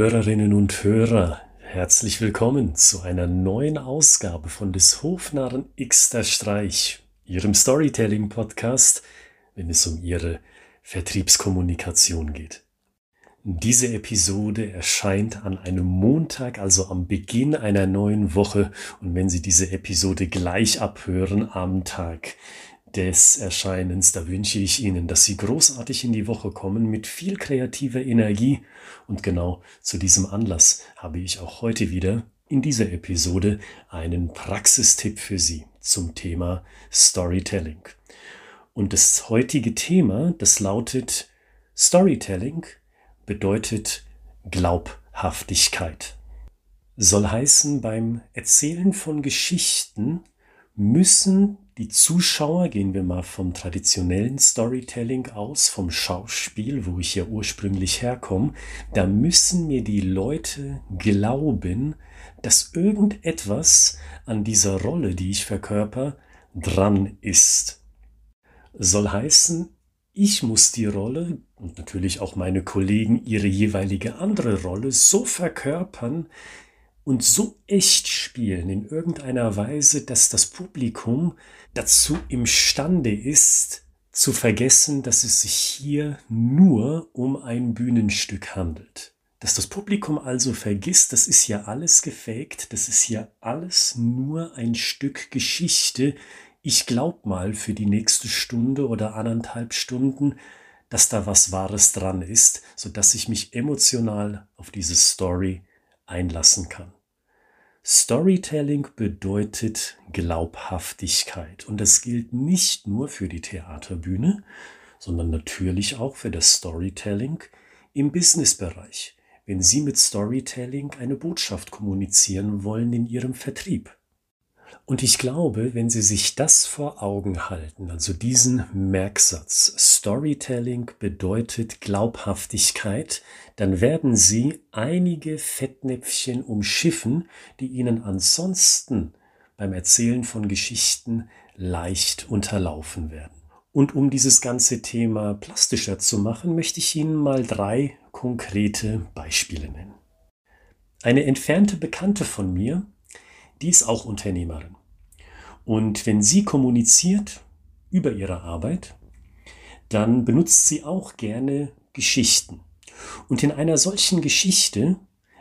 Hörerinnen und Hörer, herzlich willkommen zu einer neuen Ausgabe von des Hofnarren Xter Streich, Ihrem Storytelling-Podcast, wenn es um Ihre Vertriebskommunikation geht. Diese Episode erscheint an einem Montag, also am Beginn einer neuen Woche. Und wenn Sie diese Episode gleich abhören am Tag des Erscheinens. Da wünsche ich Ihnen, dass Sie großartig in die Woche kommen mit viel kreativer Energie. Und genau zu diesem Anlass habe ich auch heute wieder in dieser Episode einen Praxistipp für Sie zum Thema Storytelling. Und das heutige Thema, das lautet Storytelling bedeutet Glaubhaftigkeit. Soll heißen, beim Erzählen von Geschichten müssen die Zuschauer, gehen wir mal vom traditionellen Storytelling aus, vom Schauspiel, wo ich ja ursprünglich herkomme, da müssen mir die Leute glauben, dass irgendetwas an dieser Rolle, die ich verkörper, dran ist. Soll heißen, ich muss die Rolle und natürlich auch meine Kollegen ihre jeweilige andere Rolle so verkörpern, und so echt spielen in irgendeiner Weise, dass das Publikum dazu imstande ist, zu vergessen, dass es sich hier nur um ein Bühnenstück handelt. Dass das Publikum also vergisst, das ist ja alles gefaked, das ist ja alles nur ein Stück Geschichte. Ich glaub mal für die nächste Stunde oder anderthalb Stunden, dass da was Wahres dran ist, so dass ich mich emotional auf diese Story einlassen kann. Storytelling bedeutet Glaubhaftigkeit und das gilt nicht nur für die Theaterbühne, sondern natürlich auch für das Storytelling im Businessbereich, wenn Sie mit Storytelling eine Botschaft kommunizieren wollen in Ihrem Vertrieb. Und ich glaube, wenn Sie sich das vor Augen halten, also diesen Merksatz, Storytelling bedeutet Glaubhaftigkeit, dann werden Sie einige Fettnäpfchen umschiffen, die Ihnen ansonsten beim Erzählen von Geschichten leicht unterlaufen werden. Und um dieses ganze Thema plastischer zu machen, möchte ich Ihnen mal drei konkrete Beispiele nennen. Eine entfernte Bekannte von mir, die ist auch Unternehmerin. Und wenn sie kommuniziert über ihre Arbeit, dann benutzt sie auch gerne Geschichten. Und in einer solchen Geschichte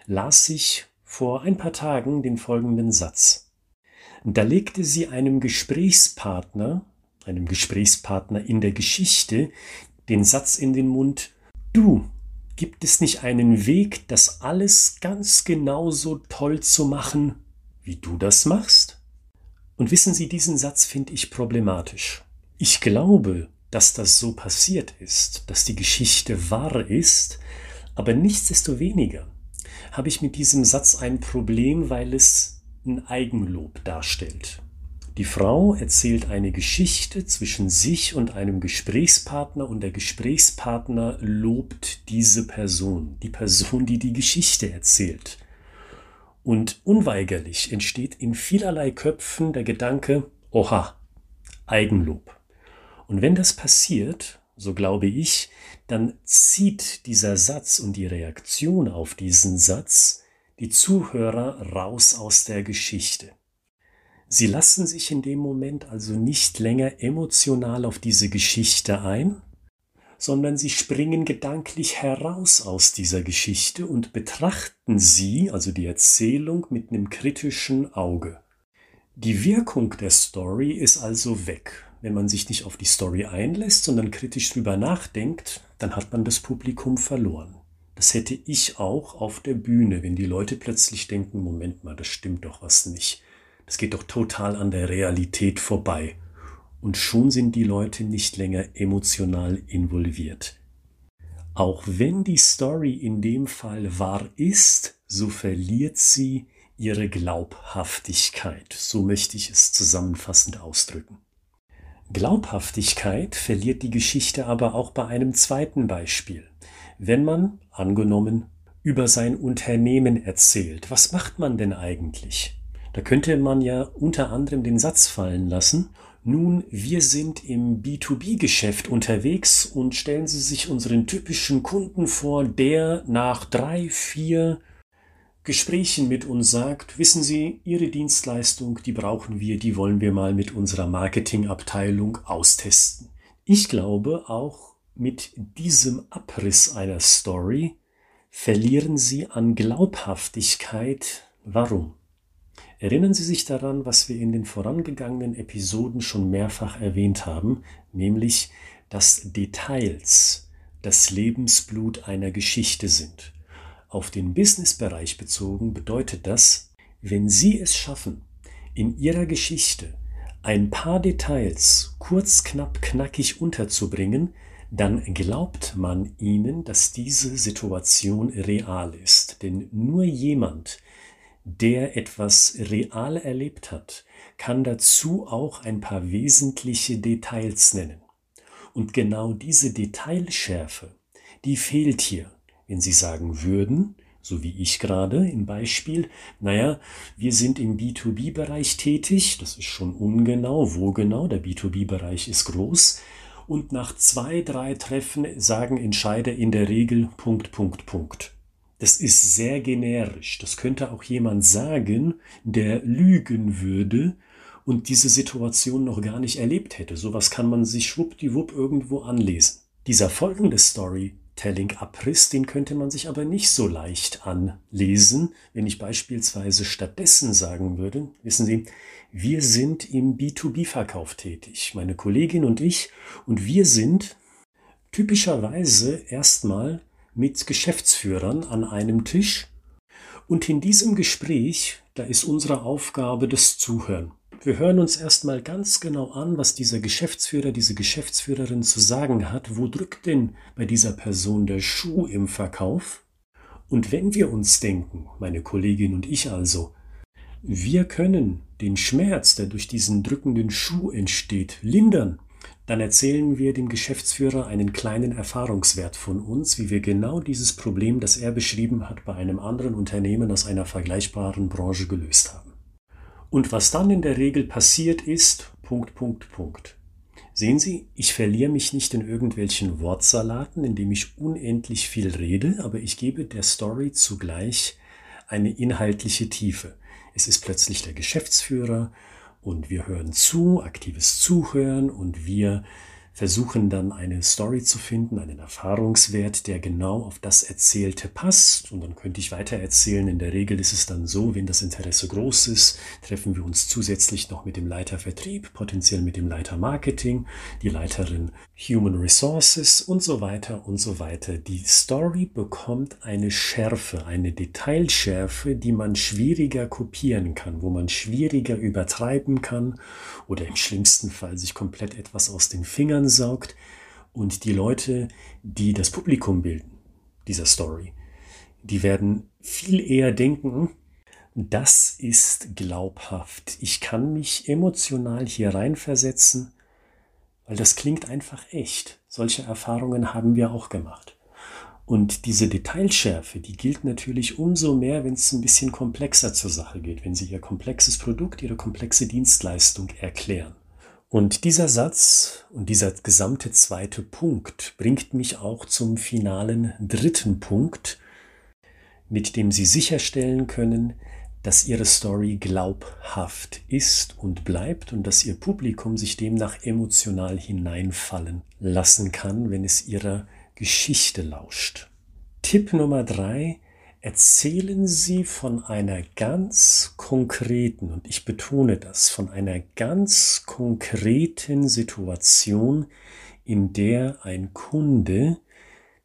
las ich vor ein paar Tagen den folgenden Satz. Da legte sie einem Gesprächspartner, einem Gesprächspartner in der Geschichte, den Satz in den Mund, du, gibt es nicht einen Weg, das alles ganz genauso toll zu machen, wie du das machst? Und wissen Sie, diesen Satz finde ich problematisch. Ich glaube, dass das so passiert ist, dass die Geschichte wahr ist, aber nichtsdestoweniger habe ich mit diesem Satz ein Problem, weil es ein Eigenlob darstellt. Die Frau erzählt eine Geschichte zwischen sich und einem Gesprächspartner und der Gesprächspartner lobt diese Person, die Person, die die Geschichte erzählt. Und unweigerlich entsteht in vielerlei Köpfen der Gedanke, oha, Eigenlob. Und wenn das passiert, so glaube ich, dann zieht dieser Satz und die Reaktion auf diesen Satz die Zuhörer raus aus der Geschichte. Sie lassen sich in dem Moment also nicht länger emotional auf diese Geschichte ein, sondern sie springen gedanklich heraus aus dieser Geschichte und betrachten sie, also die Erzählung, mit einem kritischen Auge. Die Wirkung der Story ist also weg. Wenn man sich nicht auf die Story einlässt, sondern kritisch drüber nachdenkt, dann hat man das Publikum verloren. Das hätte ich auch auf der Bühne, wenn die Leute plötzlich denken, Moment mal, das stimmt doch was nicht. Das geht doch total an der Realität vorbei. Und schon sind die Leute nicht länger emotional involviert. Auch wenn die Story in dem Fall wahr ist, so verliert sie ihre Glaubhaftigkeit. So möchte ich es zusammenfassend ausdrücken. Glaubhaftigkeit verliert die Geschichte aber auch bei einem zweiten Beispiel. Wenn man, angenommen, über sein Unternehmen erzählt, was macht man denn eigentlich? Da könnte man ja unter anderem den Satz fallen lassen, Nun, wir sind im B2B-Geschäft unterwegs und stellen Sie sich unseren typischen Kunden vor, der nach drei, vier Gesprächen mit uns sagt, wissen Sie, Ihre Dienstleistung, die brauchen wir, die wollen wir mal mit unserer Marketingabteilung austesten. Ich glaube, auch mit diesem Abriss einer Story verlieren Sie an Glaubhaftigkeit. Warum? Erinnern Sie sich daran, was wir in den vorangegangenen Episoden schon mehrfach erwähnt haben, nämlich, dass Details das Lebensblut einer Geschichte sind. Auf den Businessbereich bezogen bedeutet das, wenn Sie es schaffen, in Ihrer Geschichte ein paar Details kurz, knapp, knackig unterzubringen, dann glaubt man ihnen, dass diese Situation real ist. Denn nur jemand, der etwas real erlebt hat, kann dazu auch ein paar wesentliche Details nennen. Und genau diese Detailschärfe, die fehlt hier. Wenn Sie sagen würden, so wie ich gerade im Beispiel, naja, wir sind im B2B-Bereich tätig, das ist schon ungenau, wo genau, der B2B-Bereich ist groß, und nach zwei, drei Treffen sagen Entscheider in der Regel Punkt, Punkt, Punkt. Das ist sehr generisch. Das könnte auch jemand sagen, der lügen würde und diese Situation noch gar nicht erlebt hätte. Sowas kann man sich schwuppdiwupp irgendwo anlesen. Dieser folgende Story Telling-Abriss, den könnte man sich aber nicht so leicht anlesen, wenn ich beispielsweise stattdessen sagen würde, wissen Sie, wir sind im B2B-Verkauf tätig, meine Kollegin und ich, und wir sind typischerweise erstmal mit Geschäftsführern an einem Tisch und in diesem Gespräch, da ist unsere Aufgabe das Zuhören. Wir hören uns erstmal ganz genau an, was dieser Geschäftsführer, diese Geschäftsführerin zu sagen hat. Wo drückt denn bei dieser Person der Schuh im Verkauf? Und wenn wir uns denken, meine Kollegin und ich also, wir können den Schmerz, der durch diesen drückenden Schuh entsteht, lindern, dann erzählen wir dem Geschäftsführer einen kleinen Erfahrungswert von uns, wie wir genau dieses Problem, das er beschrieben hat, bei einem anderen Unternehmen aus einer vergleichbaren Branche gelöst haben. Und was dann in der Regel passiert ist, Punkt, Punkt, Punkt. Sehen Sie, ich verliere mich nicht in irgendwelchen Wortsalaten, indem ich unendlich viel rede, aber ich gebe der Story zugleich eine inhaltliche Tiefe. Es ist plötzlich der Geschäftsführer und wir hören zu, aktives Zuhören und wir versuchen dann eine Story zu finden, einen Erfahrungswert, der genau auf das Erzählte passt. Und dann könnte ich weiter erzählen. In der Regel ist es dann so, wenn das Interesse groß ist, treffen wir uns zusätzlich noch mit dem Leiter Vertrieb, potenziell mit dem Leiter Marketing, die Leiterin Human Resources und so weiter und so weiter. Die Story bekommt eine Schärfe, eine Detailschärfe, die man schwieriger kopieren kann, wo man schwieriger übertreiben kann oder im schlimmsten Fall sich komplett etwas aus den Fingern ansaugt und die Leute, die das Publikum bilden, dieser Story, die werden viel eher denken, das ist glaubhaft. Ich kann mich emotional hier reinversetzen, weil das klingt einfach echt. Solche Erfahrungen haben wir auch gemacht. Und diese Detailschärfe, die gilt natürlich umso mehr, wenn es ein bisschen komplexer zur Sache geht, wenn Sie Ihr komplexes Produkt, Ihre komplexe Dienstleistung erklären. Und dieser Satz und dieser gesamte zweite Punkt bringt mich auch zum finalen dritten Punkt, mit dem Sie sicherstellen können, dass Ihre Story glaubhaft ist und bleibt und dass Ihr Publikum sich demnach emotional hineinfallen lassen kann, wenn es Ihrer Geschichte lauscht. Tipp Nummer drei erzählen Sie von einer ganz konkreten, und ich betone das, von einer ganz konkreten Situation, in der ein Kunde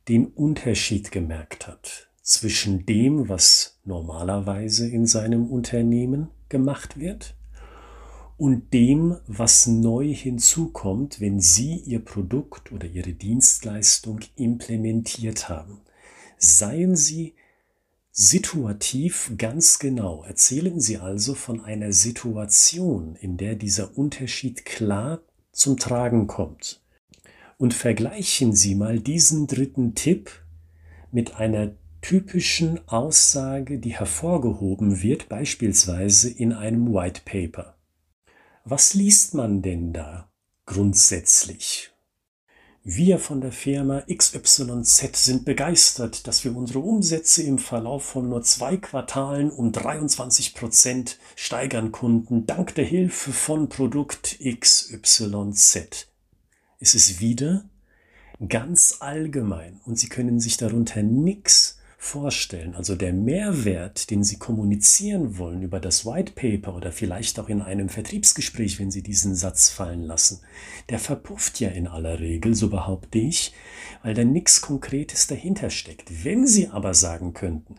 den Unterschied gemerkt hat zwischen dem, was normalerweise in seinem Unternehmen gemacht wird, und dem, was neu hinzukommt, wenn Sie Ihr Produkt oder Ihre Dienstleistung implementiert haben. Seien Sie situativ ganz genau. Erzählen Sie also von einer Situation, in der dieser Unterschied klar zum Tragen kommt. Und vergleichen Sie mal diesen dritten Tipp mit einer typischen Aussage, die hervorgehoben wird, beispielsweise in einem White Paper. Was liest man denn da grundsätzlich? Wir von der Firma XYZ sind begeistert, dass wir unsere Umsätze im Verlauf von nur zwei Quartalen um 23 Prozent steigern konnten, dank der Hilfe von Produkt XYZ. Es ist wieder ganz allgemein und Sie können sich darunter nichts vorstellen. Also der Mehrwert, den Sie kommunizieren wollen über das White Paper oder vielleicht auch in einem Vertriebsgespräch, wenn Sie diesen Satz fallen lassen, der verpufft ja in aller Regel, so behaupte ich, weil da nichts Konkretes dahinter steckt. Wenn Sie aber sagen könnten,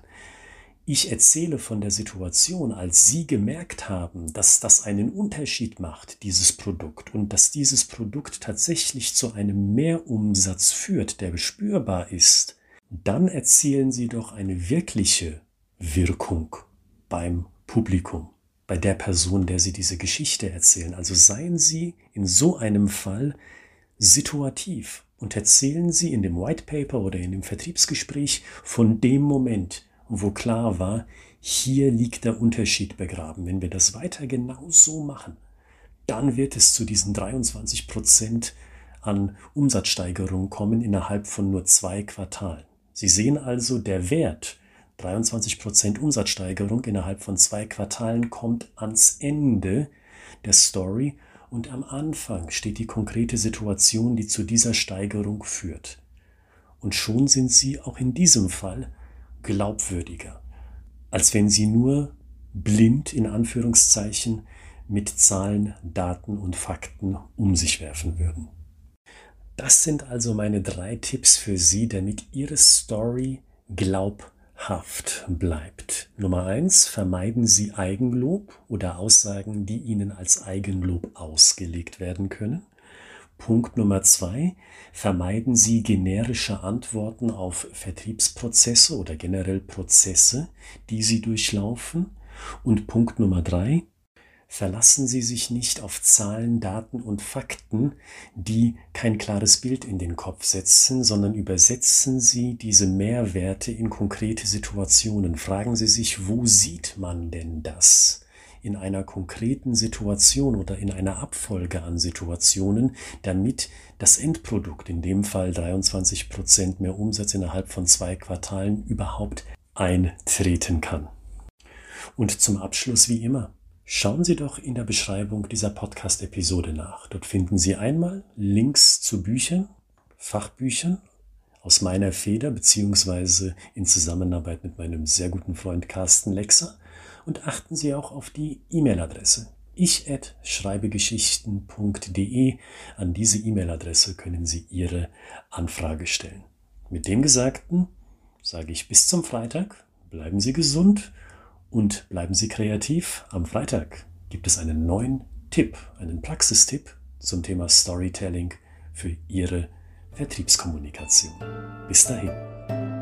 ich erzähle von der Situation, als Sie gemerkt haben, dass das einen Unterschied macht, dieses Produkt, und dass dieses Produkt tatsächlich zu einem Mehrumsatz führt, der spürbar ist, dann erzielen Sie doch eine wirkliche Wirkung beim Publikum, bei der Person, der Sie diese Geschichte erzählen. Also seien Sie in so einem Fall situativ und erzählen Sie in dem White Paper oder in dem Vertriebsgespräch von dem Moment, wo klar war, hier liegt der Unterschied begraben. Wenn wir das weiter genau so machen, dann wird es zu diesen 23 Prozent an Umsatzsteigerung kommen innerhalb von nur zwei Quartalen. Sie sehen also, der Wert 23 Prozent Umsatzsteigerung innerhalb von zwei Quartalen kommt ans Ende der Story und am Anfang steht die konkrete Situation, die zu dieser Steigerung führt. Und schon sind Sie auch in diesem Fall glaubwürdiger, als wenn sie nur blind in Anführungszeichen mit Zahlen, Daten und Fakten um sich werfen würden. Das sind also meine drei Tipps für Sie, damit Ihre Story glaubhaft bleibt. Nummer eins: Vermeiden Sie Eigenlob oder Aussagen, die Ihnen als Eigenlob ausgelegt werden können. Punkt Nummer zwei, vermeiden Sie generische Antworten auf Vertriebsprozesse oder generell Prozesse, die Sie durchlaufen. Und Punkt Nummer drei, verlassen Sie sich nicht auf Zahlen, Daten und Fakten, die kein klares Bild in den Kopf setzen, sondern übersetzen Sie diese Mehrwerte in konkrete Situationen. Fragen Sie sich, wo sieht man denn das? in einer konkreten Situation oder in einer Abfolge an Situationen, damit das Endprodukt, in dem Fall 23 Prozent mehr Umsatz innerhalb von zwei Quartalen, überhaupt eintreten kann. Und zum Abschluss wie immer, schauen Sie doch in der Beschreibung dieser Podcast-Episode nach. Dort finden Sie einmal Links zu Büchern, Fachbüchern aus meiner Feder beziehungsweise in Zusammenarbeit mit meinem sehr guten Freund Carsten Lexer und achten Sie auch auf die E-Mail-Adresse. Ich schreibegeschichten.de. An diese E-Mail-Adresse können Sie Ihre Anfrage stellen. Mit dem Gesagten sage ich bis zum Freitag. Bleiben Sie gesund und bleiben Sie kreativ. Am Freitag gibt es einen neuen Tipp, einen Praxistipp zum Thema Storytelling für Ihre Vertriebskommunikation. Bis dahin.